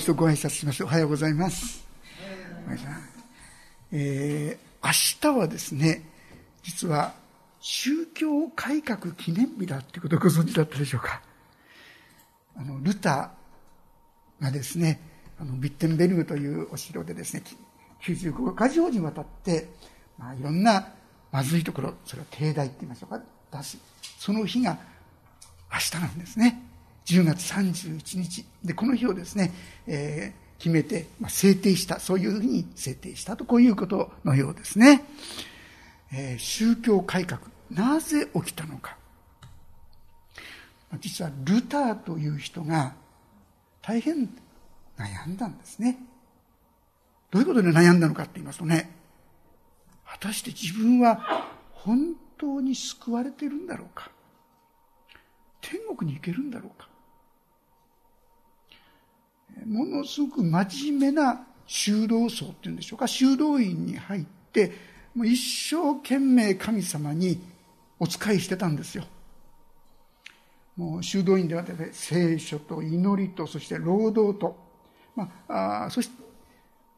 一度ご挨拶します。おはようございます。えー、明日はですね、実は宗教改革記念日だっていうことをご存知だったでしょうか。あの、ルターがですね、あの、ビッテンベルグというお城でですね、95か条にわたって、まあ、いろんなまずいところ、それを帝大って言いましょうか、出し、その日が明日なんですね。10月31日。で、この日をですね、えー、決めて、まあ、制定した、そういうふうに制定したと、こういうことのようですね。えー、宗教改革、なぜ起きたのか。実はルターという人が大変悩んだんですね。どういうことで悩んだのかって言いますとね、果たして自分は本当に救われてるんだろうか天国に行けるんだろうかものすごく真面目な修道僧っていうんでしょうか、修道院に入って、もう一生懸命神様にお仕えしてたんですよ。もう修道院では聖書と祈りと、そして労働と、まあ、あそして、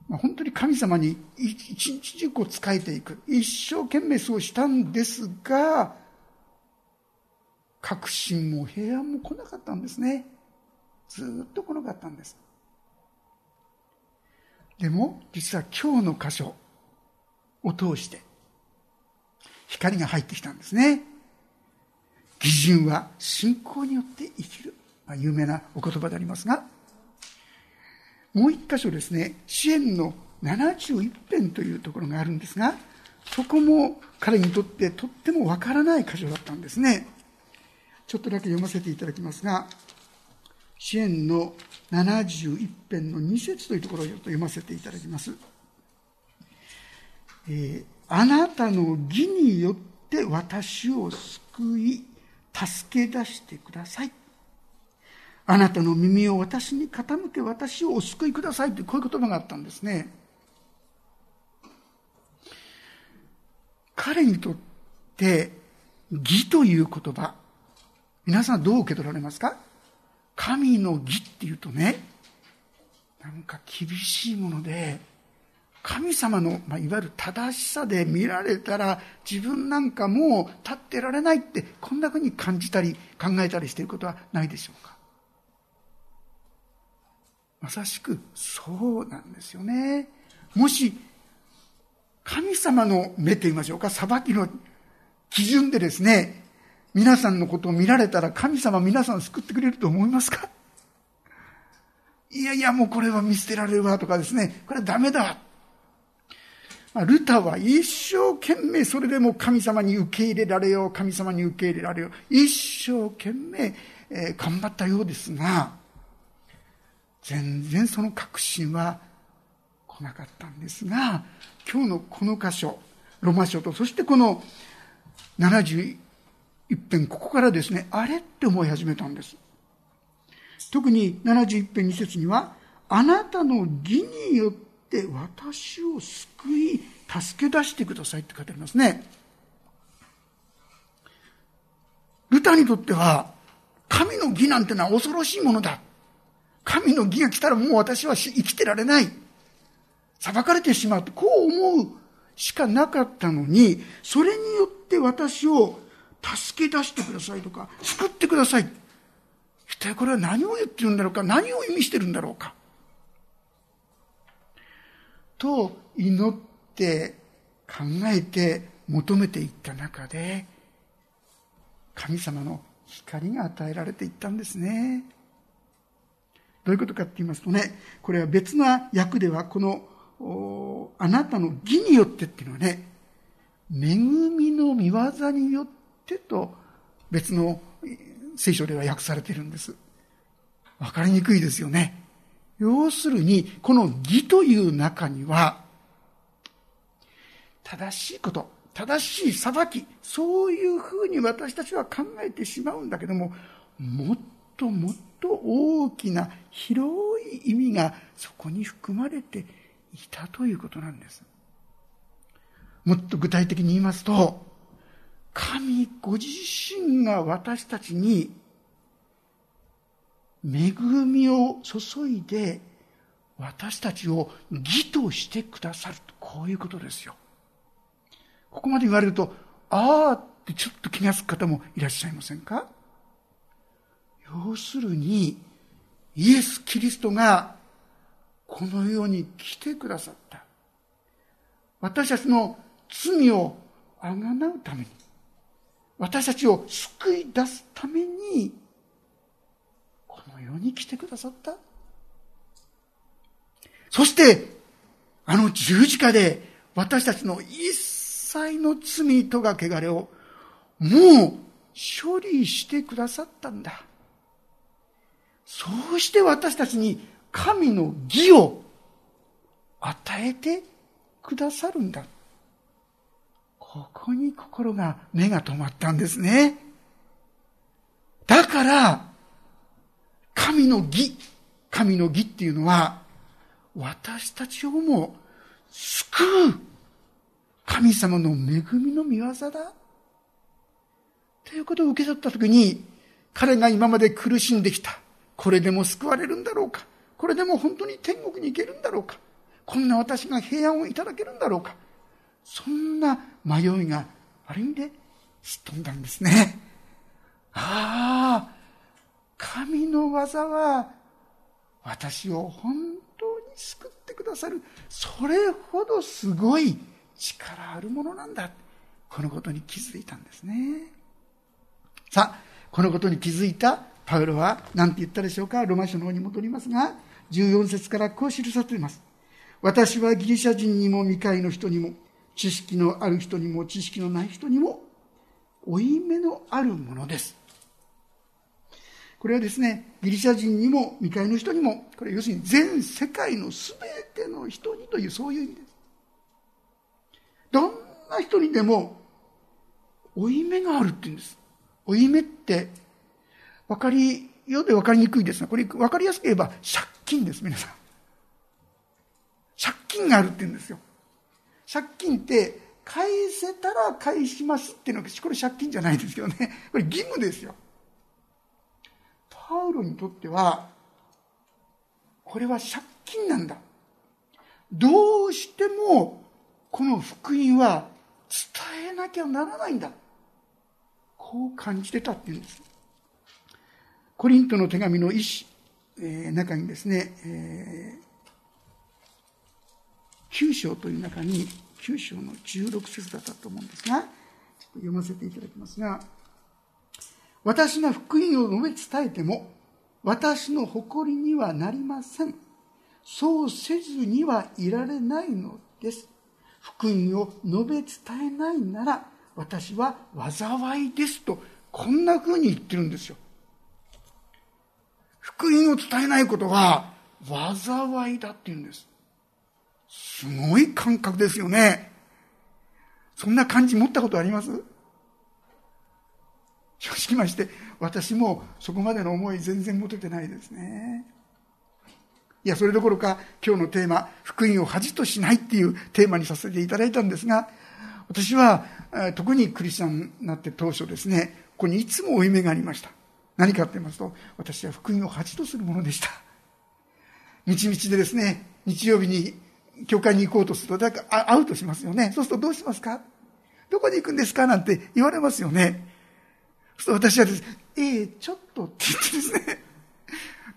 まあ、本当に神様に一日中こう仕えていく。一生懸命そうしたんですが、確信も平安も来なかったんですね。ずっと来なかったんです。でも、実は今日の箇所を通して、光が入ってきたんですね。義人は信仰によって生きる。まあ、有名なお言葉でありますが、もう一箇所ですね、支援の71編というところがあるんですが、そこも彼にとってとってもわからない箇所だったんですね。ちょっとだけ読ませていただきますが、支援の71編の2節というところを読ませていただきます。えー、あなたの義によって私を救い、助け出してください。あなたの耳を私に傾け、私をお救いくださいというこういう言葉があったんですね。彼にとって義という言葉、皆さんどう受け取られますか？神の義っていうとね、なんか厳しいもので、神様の、まあ、いわゆる正しさで見られたら自分なんかもう立ってられないってこんなふうに感じたり考えたりしていることはないでしょうかまさしくそうなんですよね。もし神様の目と言いましょうか、裁きの基準でですね、皆さんのことを見られたら神様皆さん救ってくれると思いますか？いやいや、もうこれは見捨てられるわとかですね、これはダメだ。ま、ルタは一生懸命それでも神様に受け入れられよう、神様に受け入れられよう、一生懸命、えー、頑張ったようですが、全然その確信は来なかったんですが、今日のこの箇所、ロマ書と、そしてこの71いっぺんここからですね、あれって思い始めたんです。特に71編2節には、あなたの義によって私を救い、助け出してくださいって書いてありますね。ルタにとっては、神の義なんてのは恐ろしいものだ。神の義が来たらもう私は生きてられない。裁かれてしまう、こう思うしかなかったのに、それによって私を助け出してくださいとか、救ってください。一体これは何を言ってるんだろうか、何を意味してるんだろうか？と祈って考えて求めていった中で、神様の光が与えられていったんですね。どういうことかって言いますとね、これは別な訳では、この、あなたの義によってっていうのはね、恵みの見業によってってと別の聖書では訳されているんです。わかりにくいですよね。要するに、この義という中には、正しいこと、正しい裁き、そういうふうに私たちは考えてしまうんだけども、もっともっと大きな広い意味がそこに含まれていたということなんです。もっと具体的に言いますと、神ご自身が私たちに恵みを注いで私たちを義としてくださると、こういうことですよ。ここまで言われると、ああってちょっと気がつく方もいらっしゃいませんか？要するに、イエス・キリストがこの世に来てくださった。私たちの罪をあがなうために、私たちを救い出すために、この世に来てくださった。そして、あの十字架で私たちの一切の罪とが汚れをもう処理してくださったんだ。そうして私たちに神の義を与えてくださるんだ。ここに心が、目が止まったんですね。だから、神の義、神の義っていうのは、私たちをも救う神様の恵みの御業だ。ということを受け取ったときに、彼が今まで苦しんできた。これでも救われるんだろうか。これでも本当に天国に行けるんだろうか。こんな私が平安をいただけるんだろうか。そんな迷いがある意味ですっ飛んだんですね。ああ、神の技は私を本当に救ってくださる。それほどすごい力あるものなんだ。このことに気づいたんですね。さあ、このことに気づいたパウロは何て言ったでしょうか？ロマ書の方に戻りますが、14節からこう記されています。私はギリシャ人にも未開の人にも、知識のある人にも知識のない人にも、負い目のあるものです。これはですね、ギリシャ人にも未開の人にも、これ要するに全世界の全ての人にというそういう意味です。どんな人にでも、負い目があるって言うんです。負い目って、わかり、ようでわかりにくいですが、これわかりやすく言えば借金です、皆さん。借金があるって言うんですよ。借金って返せたら返しますっていうのは、これ借金じゃないですけどね。これ義務ですよ。パウロにとっては、これは借金なんだ。どうしても、この福音は伝えなきゃならないんだ。こう感じてたっていうんです。コリントの手紙の一、えー、中にですね、えー、9章という中に、9章の16節だったと思うんですが、ちょっと読ませていただきますが、私が福音を述べ伝えても、私の誇りにはなりません。そうせずにはいられないのです。福音を述べ伝えないなら、私は災いですと、こんな風に言ってるんですよ。福音を伝えないことは災いだって言うんです。すごい感覚ですよね。そんな感じ持ったことあります？正直まして、私もそこまでの思い全然持ててないですね。いや、それどころか今日のテーマ、福音を恥としないっていうテーマにさせていただいたんですが、私は特にクリスチャンになって当初ですね、ここにいつも負い目がありました。何かって言いますと、私は福音を恥とするものでした。道々でですね、日曜日に教会に行こうとすると、だから会うとしますよね。そうするとどうしますか？どこに行くんですか？なんて言われますよね。そうすると私はですね、ええちょっとって言ってですね、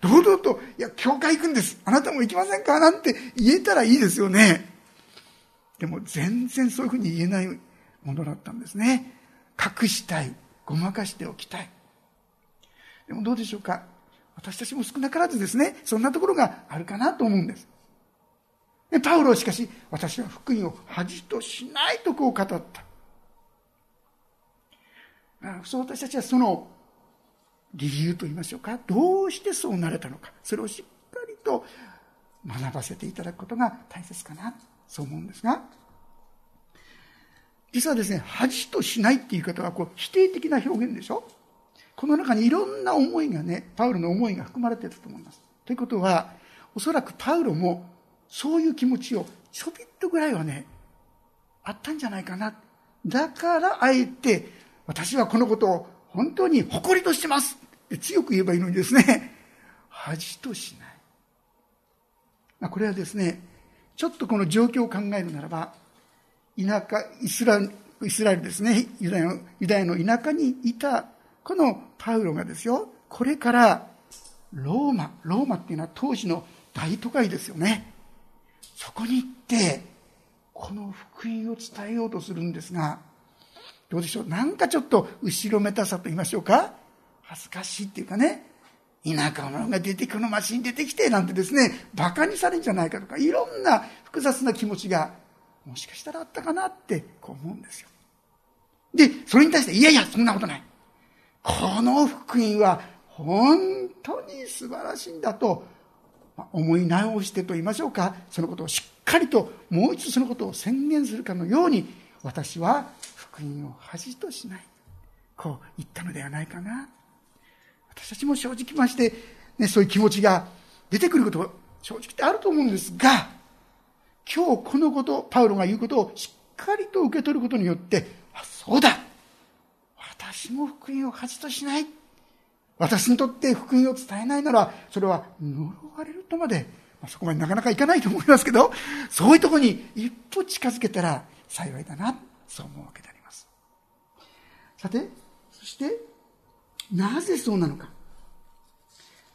堂々と、いや、教会行くんです。あなたも行きませんか？なんて言えたらいいですよね。でも全然そういうふうに言えないものだったんですね。隠したい。ごまかしておきたい。でもどうでしょうか？私たちも少なからずですね、そんなところがあるかなと思うんです。パウロしかし、私は福音を恥としないとこう語った。そう私たちはその理由と言いましょうか、どうしてそうなれたのか、それをしっかりと学ばせていただくことが大切かな、そう思うんですが、実はですね、恥としないっていう言い方はこう否定的な表現でしょ。この中にいろんな思いがね、パウロの思いが含まれていると思います。ということは、おそらくパウロもそういう気持ちをちょびっとぐらいはね、あったんじゃないかな。だからあえて、私はこのことを本当に誇りとしてますって強く言えばいいのにですね、恥としない。まあ、これはですね、ちょっとこの状況を考えるならば、田舎、イスライスラエルですね、ユダヤのユダヤの田舎にいた、このパウロがですよ、これからローマ、ローマっていうのは当時の大都会ですよね。そこに行って、この福音を伝えようとするんですが、どうでしょう？なんかちょっと後ろめたさと言いましょうか？恥ずかしいっていうかね、田舎者が出てこの街に出てきてなんてですね、馬鹿にされるんじゃないかとか、いろんな複雑な気持ちが、もしかしたらあったかなってこう思うんですよ。で、それに対して、いやいや、そんなことない。この福音は本当に素晴らしいんだと、思い直してと言いましょうか、そのことをしっかりともう一度そのことを宣言するかのように、私は福音を恥としない。こう言ったのではないかな。私たちも正直まして、ね、そういう気持ちが出てくること正直ってあると思うんですが、今日このこと、パウロが言うことをしっかりと受け取ることによって、あ、そうだ私も福音を恥としない。私にとって福音を伝えないなら、それは呪われるとまで、まあ、そこまでなかなかいかないと思いますけど、そういうところに一歩近づけたら幸いだな、そう思うわけであります。さて、そして、なぜそうなのか。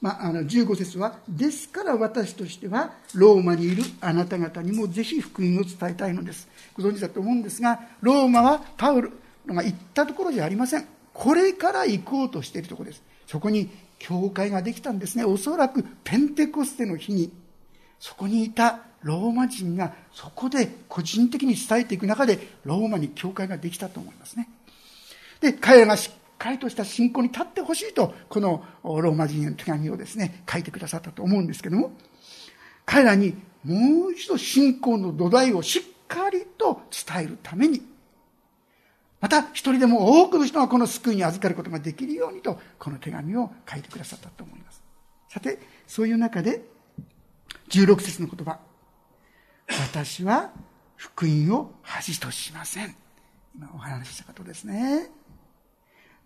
まあ、あの15節は、ですから私としては、ローマにいるあなた方にもぜひ福音を伝えたいのです。ご存知だと思うんですが、ローマはパウロが行ったところじゃありません。これから行こうとしているところです。そこに教会ができたんですね。おそらくペンテコステの日に、そこにいたローマ人がそこで個人的に伝えていく中で、ローマに教会ができたと思いますね。で、彼らがしっかりとした信仰に立ってほしいと、このローマ人への手紙をですね、書いてくださったと思うんですけども、彼らにもう一度信仰の土台をしっかりと伝えるために、また一人でも多くの人がこの救いに預かることができるようにと、この手紙を書いてくださったと思います。さて、そういう中で、16節の言葉。私は福音を恥としません。今お話ししたことですね。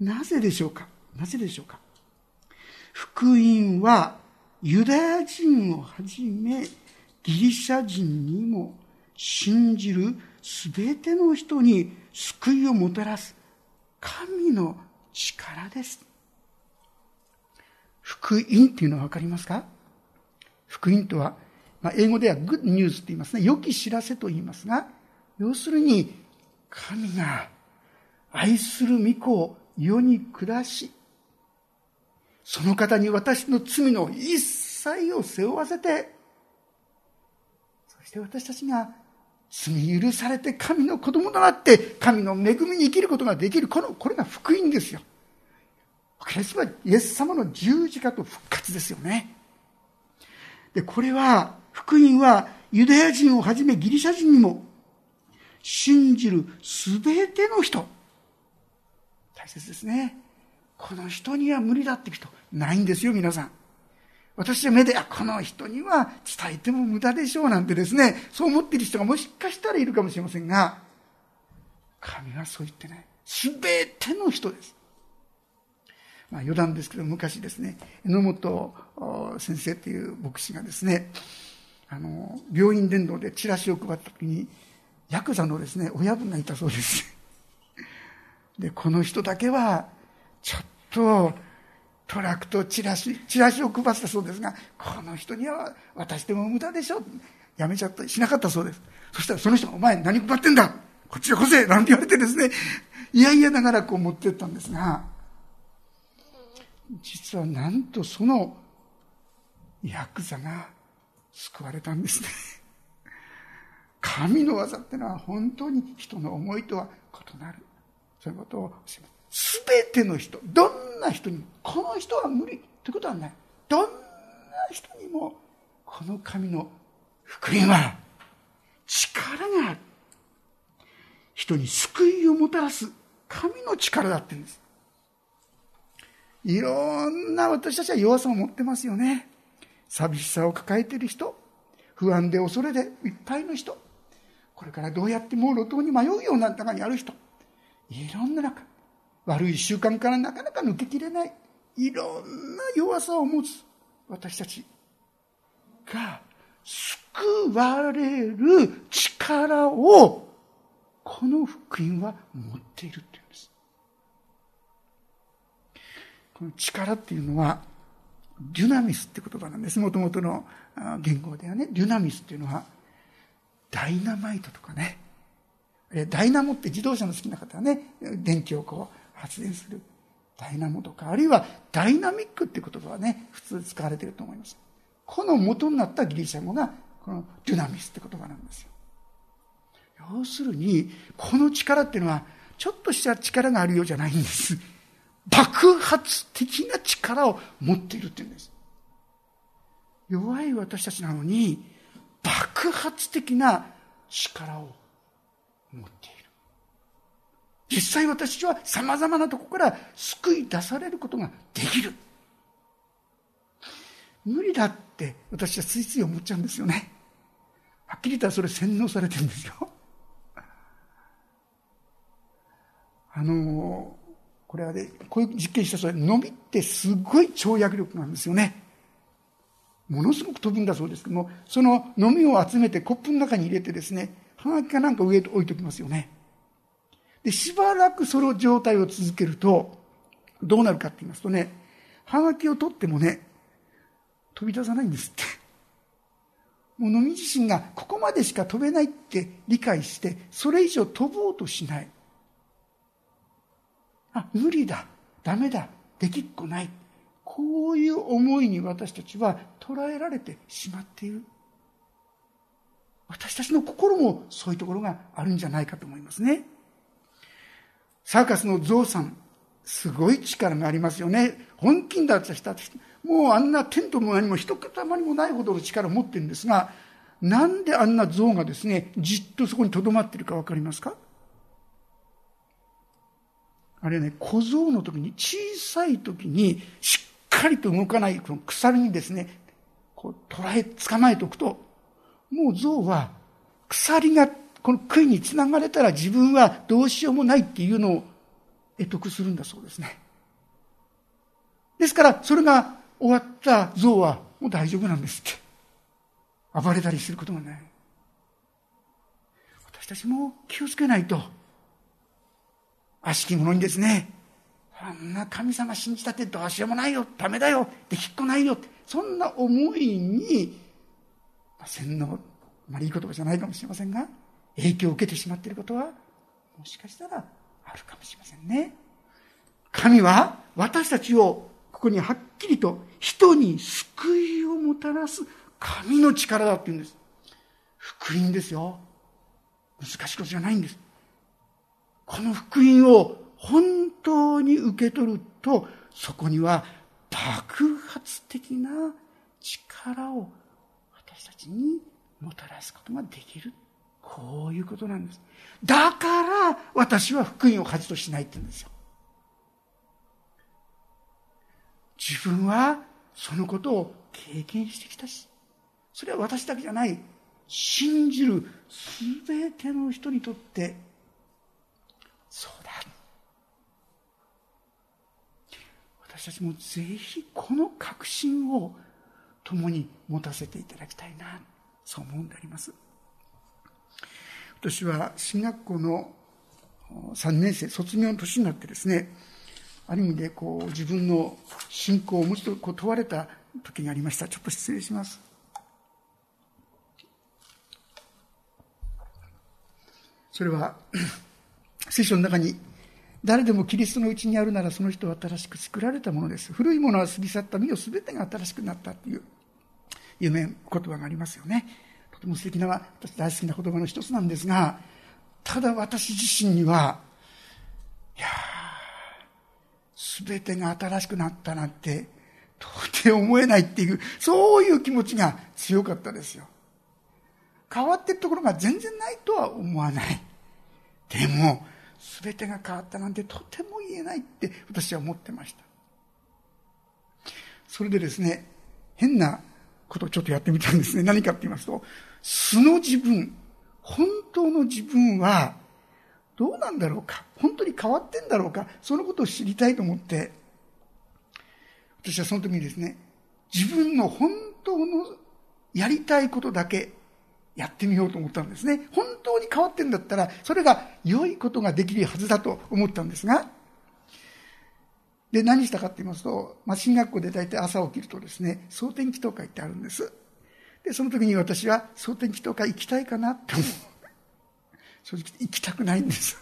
なぜでしょうか？なぜでしょうか？福音はユダヤ人をはじめギリシャ人にも信じるすべての人に救いをもたらす神の力です。福音っていうのはわかりますか？福音とは、まあ、英語ではグッドニュースって言いますね。良き知らせと言いますが、要するに、神が愛する御子を世に下し、その方に私の罪の一切を背負わせて、そして私たちが罪許されて神の子供となって神の恵みに生きることができる。この、これが福音ですよ。キリストはイエス様の十字架と復活ですよね。で、これは、福音はユダヤ人をはじめギリシャ人にも信じるすべての人。大切ですね。この人には無理だって人、ないんですよ、皆さん。私は目で、あ、この人には伝えても無駄でしょうなんてですね、そう思っている人がもしかしたらいるかもしれませんが、神はそう言ってない。すべての人です。まあ余談ですけど、昔ですね、榎本先生っていう牧師がですね、あの、病院伝道でチラシを配った時に、ヤクザのですね、親分がいたそうです。で、この人だけは、ちょっと、トラックトチラシ、チラシを配ったそうですが、この人には渡しても無駄でしょ。やめちゃった、しなかったそうです。そしたらその人が、お前何配ってんだ？こっちへ来せなんて言われてですね、いやいやながらこう持ってったんですが、実はなんとそのヤクザが救われたんですね。神の技ってのは本当に人の思いとは異なる。そういうことを教えます。すべての人、どんな人にも、この人は無理ということはない。どんな人にも、ここの神の福音は力がある。人に救いをもたらす神の力だって言うんです。いろんな私たちは弱さを持ってますよね。寂しさを抱えている人、不安で恐れでいっぱいの人、これからどうやってもう路頭に迷うような中にある人、いろんな中、悪い習慣からなかなか抜けきれない、いろんな弱さを持つ私たちが救われる力をこの福音は持っているっていうんです。この力っていうのはデュナミスって言葉なんです。もともとの言語ではね、デュナミスっていうのはダイナマイトとかね、ダイナモって自動車の好きな方はね、電気をこう発電するダイナモとか、あるいはダイナミックっていう言葉はね、普通使われてると思います。この元になったギリシャ語が、このデュナミスって言葉なんですよ。要するに、この力っていうのは、ちょっとした力があるようじゃないんです。爆発的な力を持っているっていうんです。弱い私たちなのに、爆発的な力を持っている。実際私たちは様々なとこから救い出されることができる。無理だって私はついつい思っちゃうんですよね。はっきり言ったらそれ洗脳されてるんですよ。あの、これはね、こういう実験した人は、伸びってすごい跳躍力なんですよね。ものすごく飛ぶんだそうですけども、その飲みを集めてコップの中に入れてですね、はがきかなんか上と置いときますよね。で、しばらくその状態を続けると、どうなるかって言いますとね、はがきを取ってもね、飛び出さないんですって。もう飲み自身がここまでしか飛べないって理解して、それ以上飛ぼうとしない。あ、無理だ、ダメだ、できっこない。こういう思いに私たちは捉えられてしまっている。私たちの心もそういうところがあるんじゃないかと思いますね。サーカスのゾウさん、すごい力がありますよね。本気にだった人もうあんなテントも何も一塊もないほどの力を持ってるんですが、なんであんな像がですね、じっとそこに留まってるかわかりますか？あれね、小僧の時に、小さい時に、しっかりと動かないこの鎖にですね、こう捉え、捕まえておくと、もう象は、鎖がこの杭につながれたら自分はどうしようもないっていうのを得得するんだそうですね。ですから、それが終わった象はもう大丈夫なんですって。暴れたりすることがない。私たちも気をつけないと。悪しき者にですね、あんな神様信じたってどうしようもないよ、ダメだよ、できっこないよ、そんな思いに、洗脳、あまりいい言葉じゃないかもしれませんが、影響を受けてしまっていることは、もしかしたらあるかもしれませんね。神は私たちをここにはっきりと人に救いをもたらす神の力だって言うんです。福音ですよ。難しいことじゃないんです。この福音を本当に受け取ると、そこには爆発的な力を私たちにもたらすことができる。こういうことなんです。だから私は福音を恥としないって言うんですよ。自分はそのことを経験してきたし、それは私だけじゃない、信じるすべての人にとってそうだ私たちもぜひこの確信を共に持たせていただきたいなそう思うんであります私は進学校の3年生卒業の年になってですねある意味でこう自分の信仰をもう一度こう問われた時がありました。ちょっと失礼します。それは 聖書の中に誰でもキリストのうちにあるならその人は新しく作られたものです。古いものは過ぎ去った身を全てが新しくなったという有名言葉がありますよね。とても素敵な私大好きな言葉の一つなんですがただ私自身にはいや全てが新しくなったなんて到底思えないっていう、そういう気持ちが強かったですよ。変わってるところが全然ないとは思わない。でも、全てが変わったなんてとても言えないって私は思ってました。それでですね、変なことをちょっとやってみたんですね。何かって言いますと、素の自分、本当の自分はどうなんだろうか？本当に変わってんだろうか？そのことを知りたいと思って、私はその時にですね、自分の本当のやりたいことだけやってみようと思ったんですね。本当に変わってんだったら、それが良いことができるはずだと思ったんですが、で、何したかって言いますと、まあ、進学校で大体朝起きるとですね、蒼天祈祷会ってあるんです。で、その時に私は蒼天祈祷会行きたいかなって思う。正直行きたくないんです。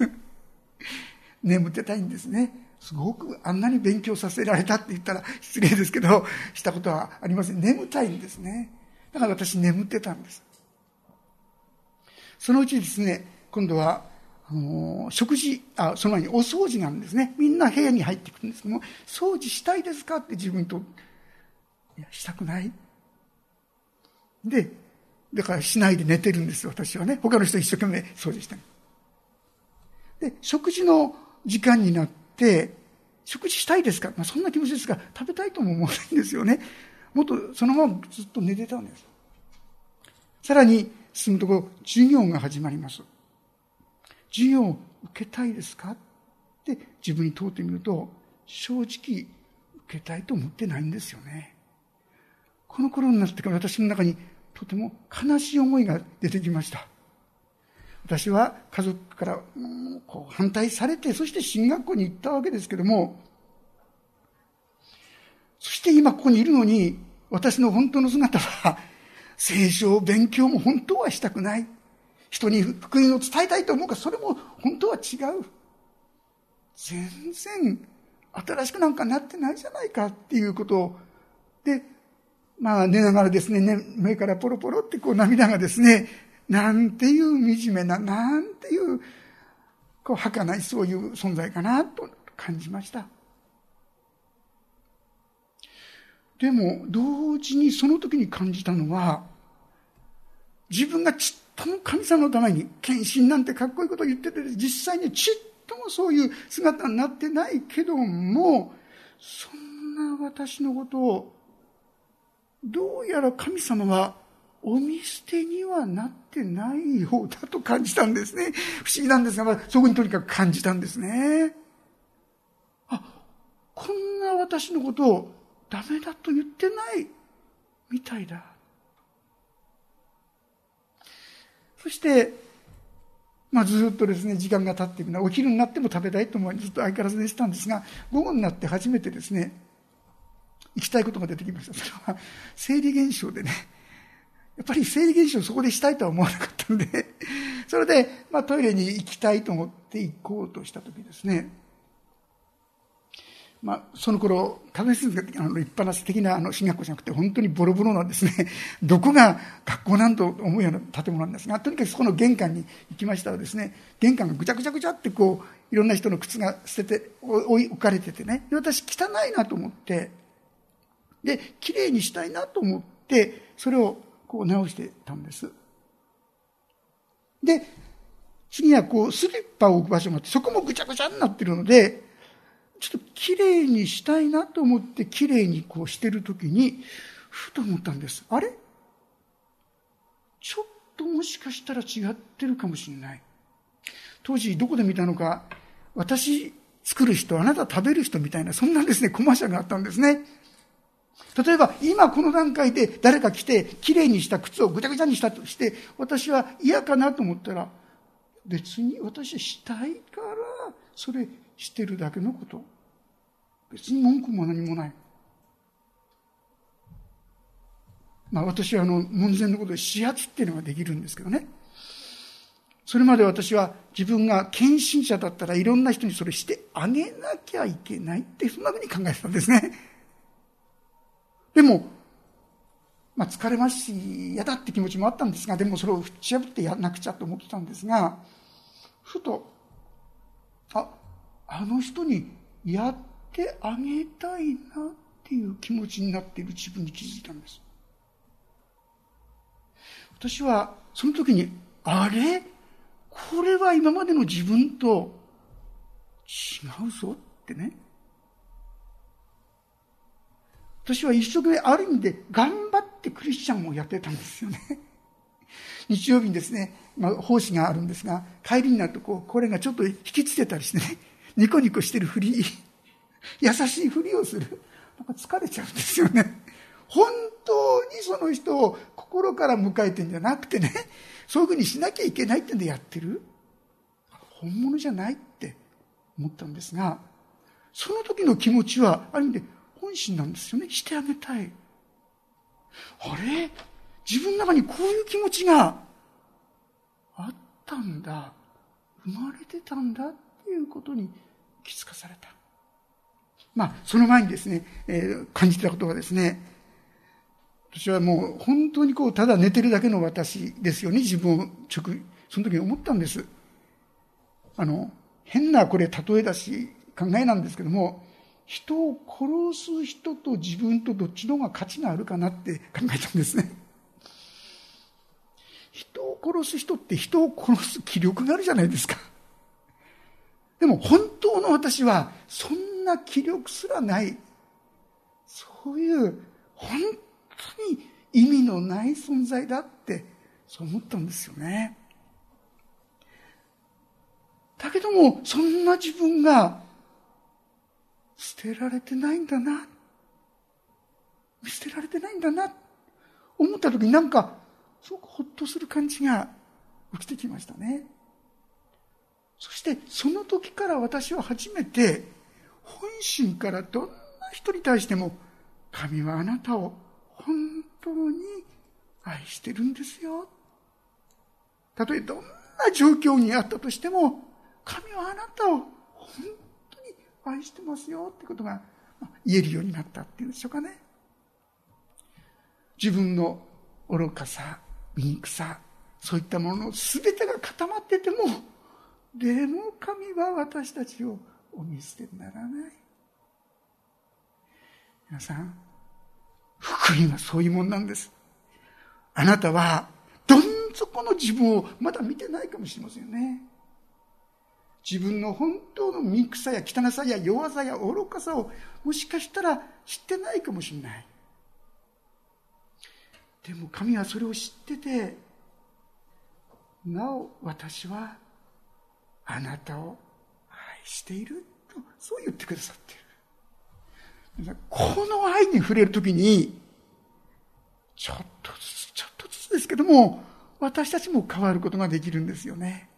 眠ってたいんですね。すごくあんなに勉強させられたって言ったら失礼ですけど、したことはありません。眠たいんですね。だから私眠ってたんです。そのうちですね、今度はあの食事あその前にお掃除なんですねみんな部屋に入ってくるんですけども掃除したいですかって自分といやしたくないでだからしないで寝てるんです私はね。他の人一生懸命掃除してで食事の時間になって食事したいですか、まあ、そんな気持ちですが食べたいとも思わないんですよね。もっとそのままずっと寝てたんです。さらに進むところ授業が始まります。授業を受けたいですか？って自分に問うてみると、正直受けたいと思ってないんですよね。この頃になってから私の中にとても悲しい思いが出てきました。私は家族からこう反対されて、そして進学校に行ったわけですけども、そして今ここにいるのに、私の本当の姿は、聖書を勉強も本当はしたくない。人に福音を伝えたいと思うか、それも本当は違う。全然新しくなんかなってないじゃないかっていうことで、まあ寝ながらですね、目からポロポロってこう涙がですね、なんていう惨めな、なんていう、こう儚いそういう存在かなと感じました。でも、同時にその時に感じたのは、自分がちっとも神様のために献身なんてかっこいいことを言ってて実際にちっともそういう姿になってないけどもそんな私のことをどうやら神様はお見捨てにはなってないようだと感じたんですね。不思議なんですが、まあ、そこにとにかく感じたんですね。あ、こんな私のことをダメだと言ってないみたいだ。そして、まあ、ずっとですね、時間が経っていくのは、お昼になっても食べたいと思い、ずっと相変わらずでしたんですが、午後になって初めてですね、行きたいことが出てきました。それは、生理現象でね、やっぱり生理現象そこでしたいとは思わなかったんで、それで、まあ、トイレに行きたいと思って行こうとした時ですね、まあ、その頃、亀先生があの立派な素敵なあの進学校じゃなくて、本当にボロボロなんですね。どこが学校なんと思うような建物なんですが、とにかくそこの玄関に行きましたらですね、玄関がぐちゃぐちゃぐちゃってこう、いろんな人の靴が捨てて、置かれててね、私汚いなと思って、で、綺麗にしたいなと思って、それをこう直してたんです。で、次はこう、スリッパを置く場所があって、そこもぐちゃぐちゃになってるので、ちょっときれいにしたいなと思ってきれいにこうしてるときに、ふと思ったんです。あれ？ちょっともしかしたら違ってるかもしれない。当時どこで見たのか、私作る人、あなた食べる人みたいな、そんなですね、コマーシャルがあったんですね。例えば、今この段階で誰か来て、きれいにした靴をぐちゃぐちゃにしたとして、私は嫌かなと思ったら、別に私はしたいから、それしてるだけのこと。別に文句も何もない。まあ私はあの門前のことで指圧っていうのができるんですけどね。それまで私は自分が献身者だったらいろんな人にそれしてあげなきゃいけないってそんなふうに考えてたんですね。でも、まあ疲れますし嫌だって気持ちもあったんですが、でもそれを打ち破ってやらなくちゃと思ってたんですが、ふと、あ、あの人にやってあげたいなっていう気持ちになっている自分に気づいたんです。私はその時に、あれ？これは今までの自分と違うぞってね。私は一生懸命ある意味で頑張ってクリスチャンをやってたんですよね。日曜日にですね、まあ、奉仕があるんですが、帰りになるとこう、これがちょっと引きつけたりしてね、ニコニコしてるふり、優しいふりをする。なんか疲れちゃうんですよね。本当にその人を心から迎えてんじゃなくてね、そういうふうにしなきゃいけないってんでやってる。本物じゃないって思ったんですが、その時の気持ちは、ある意味で本心なんですよね。してあげたい。あれ？自分の中にこういう気持ちがあったんだ。生まれてたんだっていうことに気づかされた。まあ、その前にですね、えー、感じたことはですね、私はもう本当にこう、ただ寝てるだけの私ですよね、自分を直、その時に思ったんです。あの、変なこれ例えだし、考えなんですけども、人を殺す人と自分とどっちの方が価値があるかなって考えたんですね。人を殺す人って人を殺す気力があるじゃないですか。でも本当の私はそんな気力すらない、そういう本当に意味のない存在だってそう思ったんですよね。だけども、そんな自分が捨てられてないんだな。見捨てられてないんだな。思った時になんか、すごくほっとする感じが起きてきましたね。そしてその時から私は初めて本心からどんな人に対しても神はあなたを本当に愛してるんですよ。たとえどんな状況にあったとしても神はあなたを本愛してますよってことが言えるようになったっていうんでしょうかね。自分の愚かさ、醜さ、そういったものの全てが固まってても、でも神は私たちをお見捨てにならない。皆さん、福音はそういうもんなんです。あなたは、どん底の自分をまだ見てないかもしれませんよね。自分の本の醜さや汚さや弱さや愚かさをもしかしたら知ってないかもしれない。でも神はそれを知ってて、なお私はあなたを愛していると、そう言ってくださってる。この愛に触れるときに、ちょっとずつ、ちょっとずつですけども、私たちも変わることができるんですよね。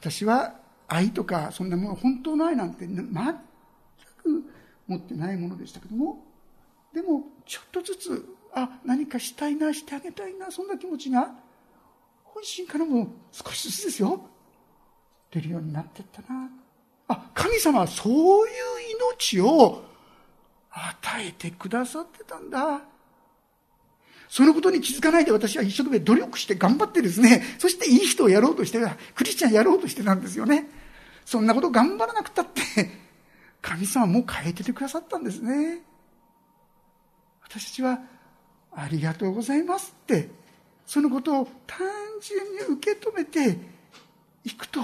私は愛とかそんなもの本当の愛なんて全く持ってないものでしたけどもでもちょっとずつあ何かしたいなしてあげたいなそんな気持ちが本心からも少しずつですよ。出るようになってったな。あ神様はそういう命を与えてくださってたんだ。そのことに気づかないで私は一生懸命努力して頑張ってですね、そしていい人をやろうとして、クリスチャンやろうとしてたんですよね。そんなこと頑張らなくたって、神様もう変えててくださったんですね。私たちは、ありがとうございますって、そのことを単純に受け止めていくと、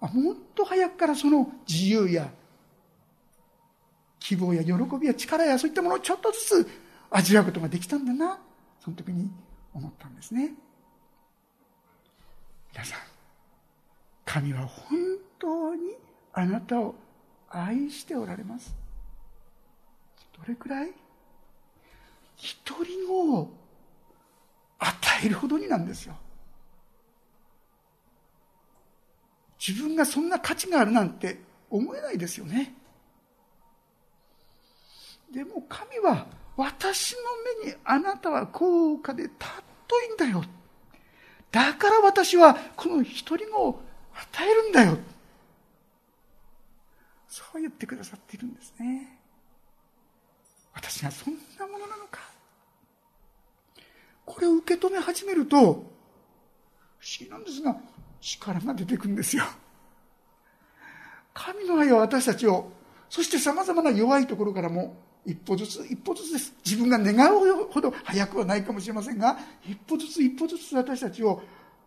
もっと早くからその自由や希望や喜びや力やそういったものをちょっとずつ味わうことができたんだな、その時に思ったんですね。皆さん、神は本当にあなたを愛しておられます。どれくらい？一人を与えるほどになんですよ。自分がそんな価値があるなんて思えないですよね。でも神は私の目にあなたは高価で尊いんだよ。だから私はこの一人を与えるんだよ。そう言ってくださっているんですね。私がそんなものなのか。これを受け止め始めると、不思議なんですが、力が出てくるんですよ。神の愛は私たちを、そして様々な弱いところからも一歩ずつ一歩ずつです。自分が願うほど早くはないかもしれませんが、一歩ずつ一歩ずつ私たちを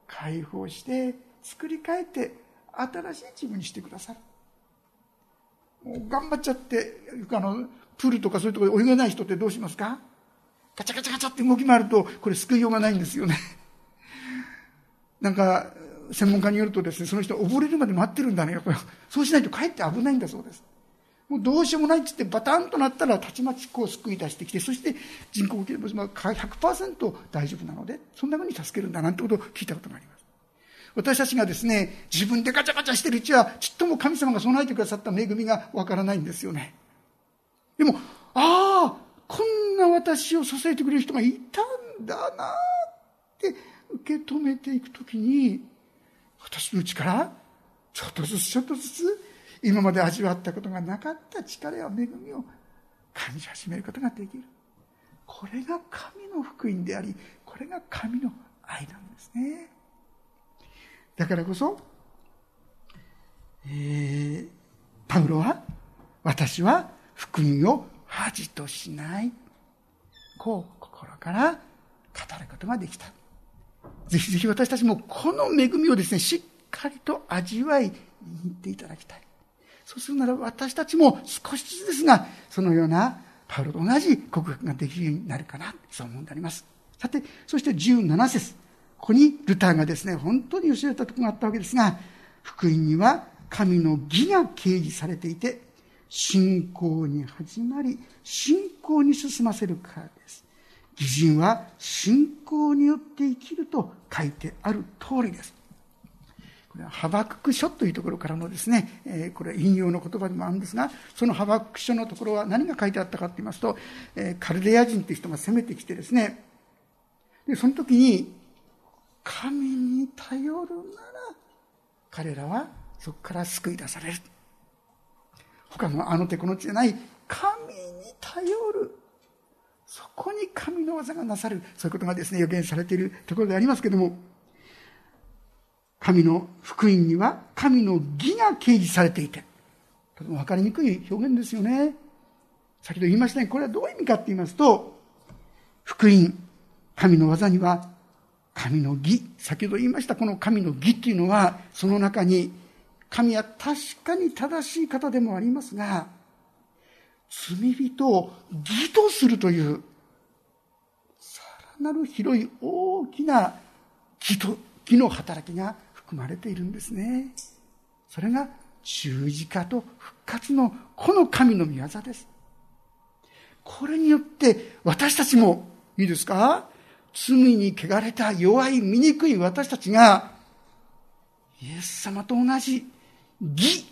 解放して作り変えて新しい自分にしてくださる。もう頑張っちゃって、あの、プールとかそういうところで泳げない人ってどうしますか？ガチャガチャガチャって動き回ると、これ救いようがないんですよね。なんか、専門家によるとですね、その人溺れるまで待ってるんだね。そうしないとかえって危ないんだそうです。もうどうしようもないって言ってバタンとなったらたちまちこう救い出してきて、そして人工呼吸器100%大丈夫なので、そんな風に助けるんだなんてことを聞いたことがあります。私たちがですね、自分でガチャガチャしてるうちは、ちっとも神様が備えてくださった恵みがわからないんですよね。でも、ああ、こんな私を支えてくれる人がいたんだなって受け止めていくときに、私のうちからちょっとずつちょっとずつ今まで味わったことがなかった力や恵みを感じ始めることができる。これが神の福音であり、これが神の愛なんですね。だからこそ、えー、パウロは、私は福音を恥としない。こう心から語ることができた。ぜひぜひ私たちもこの恵みをですね、しっかりと味わい、握っていただきたい。そうするなら私たちも少しずつですが、そのようなパウロと同じ告白ができるようになるかな、そう思うんであります。さて、そして17節ここにルターがですね、本当に教えたところがあったわけですが、福音には神の義が掲示されていて、信仰に始まり、信仰に進ませるからです。義人は信仰によって生きると書いてある通りです。これはハバクク書というところからのですね、えこれは引用の言葉でもあるんですが、そのハバクク書のところは何が書いてあったかと言いますと、えカルデア人という人が攻めてきてですね、で、その時に、神に頼るなら、彼らはそこから救い出される。他のあの手この地でない、神に頼る。そこに神の技がなさる。そういうことがですね、予言されているところでありますけども、神の福音には神の義が掲示されていて、とても分かりにくい表現ですよね。先ほど言いましたね、これはどういう意味かって言いますと、福音、神の技には神の義、先ほど言いましたこの神の義っていうのは、その中に神は確かに正しい方でもありますが、罪人を義とするという、さらなる広い大きな義と、義の働きが含まれているんですね。それが十字架と復活のこの神の御業です。これによって私たちも、いいですか？罪に汚れた弱い醜い私たちが、イエス様と同じ義。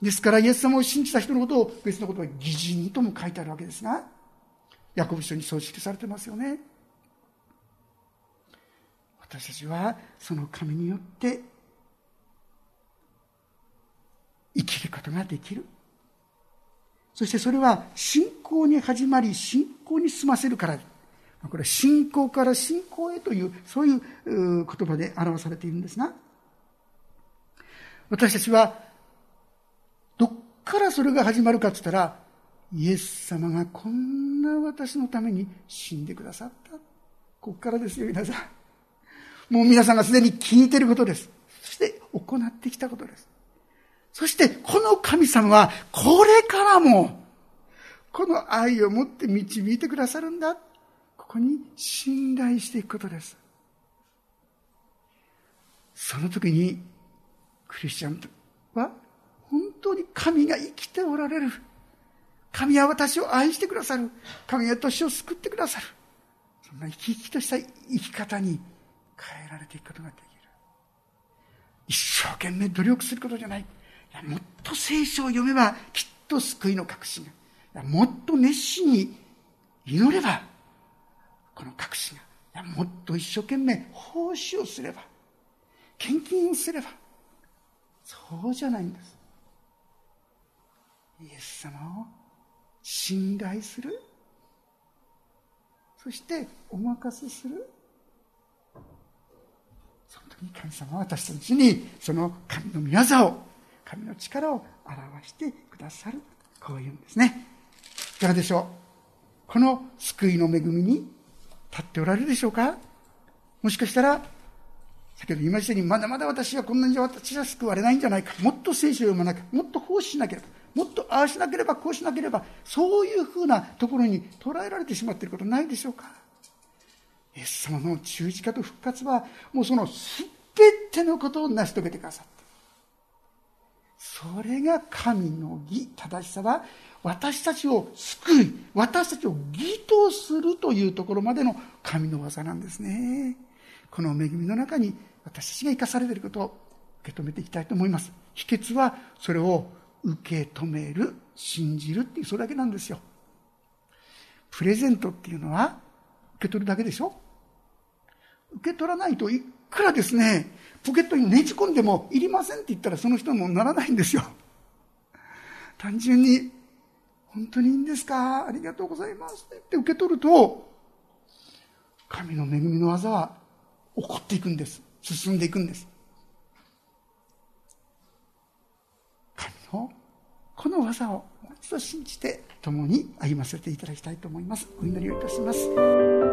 ですから、イエス様を信じた人のことを別のことは義人とも書いてあるわけですが、ヤコブ書にそう記されてますよね。私たちはその神によって生きることができる。そしてそれは信仰に始まり信仰に進ませるからこれは信仰から信仰へというそういう言葉で表されているんですが私たちはどっからそれが始まるかって言ったらイエス様がこんな私のために死んでくださった。ここからですよ、皆さん。もう皆さんがすでに聞いていることです。そして行ってきたことです。そしてこの神様はこれからもこの愛を持って導いてくださるんだ。ここに信頼していくことです。その時にクリスチャンは本当に神が生きておられる。神は私を愛してくださる。神は私を救ってくださる。そんな生き生きとした生き方に変えられていくことができる。一生懸命努力することじゃない。いやもっと聖書を読めばきっと救いの確信が。もっと熱心に祈れば、この確信が。いやもっと一生懸命奉仕をすれば、献金をすれば、そうじゃないんです。イエス様を信頼する。そしてお任せする。神様は私たちにその神の御業を、神の力を表してくださる。こういうんですね。いかがでしょう？この救いの恵みに立っておられるでしょうか？もしかしたら、先ほど言いましたように、まだまだ私はこんなに私は救われないんじゃないか。もっと聖書を読まなきゃ、もっとこうしなければ、もっとああしなければ、こうしなければ、そういうふうなところに捉えられてしまっていることないでしょうか？イエス様の十字架と復活は、もうそのすべてのことを成し遂げてくださった。それが神の義、正しさは、私たちを救い、私たちを義とするというところまでの神の技なんですね。この恵みの中に私たちが生かされていることを受け止めていきたいと思います。秘訣はそれを受け止める、信じるっていうそれだけなんですよ。プレゼントっていうのは受け取るだけでしょ？受け取らないといくらですね、ポケットにねじ込んでもいりませんって言ったらその人もならないんですよ。単純に、本当にいいんですか？ありがとうございますって言って受け取ると、神の恵みの技は起こっていくんです。進んでいくんです。神のこの技をもう一度信じて共に歩ませていただきたいと思います。お祈りをいたします。